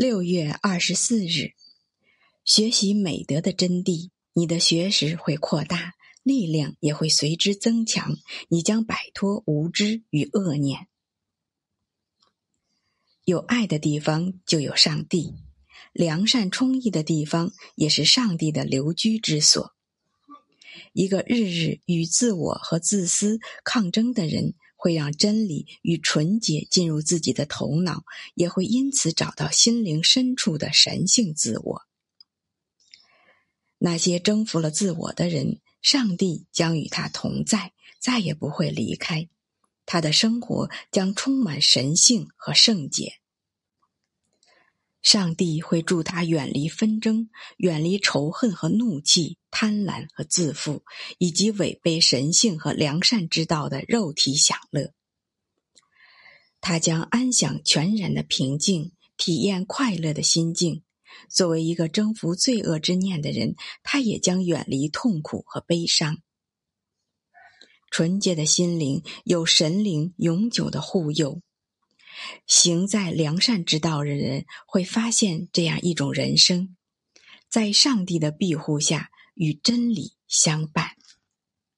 六月二十四日，学习美德的真谛，你的学识会扩大，力量也会随之增强，你将摆脱无知与恶念。有爱的地方就有上帝，良善充溢的地方也是上帝的留居之所。一个日日与自我和自私抗争的人。会让真理与纯洁进入自己的头脑，也会因此找到心灵深处的神性自我。那些征服了自我的人，上帝将与他同在，再也不会离开。他的生活将充满神性和圣洁。上帝会助他远离纷争，远离仇恨和怒气、贪婪和自负，以及违背神性和良善之道的肉体享乐。他将安享全然的平静，体验快乐的心境。作为一个征服罪恶之念的人，他也将远离痛苦和悲伤。纯洁的心灵有神灵永久的护佑。行在良善之道的人会发现这样一种人生，在上帝的庇护下与真理相伴。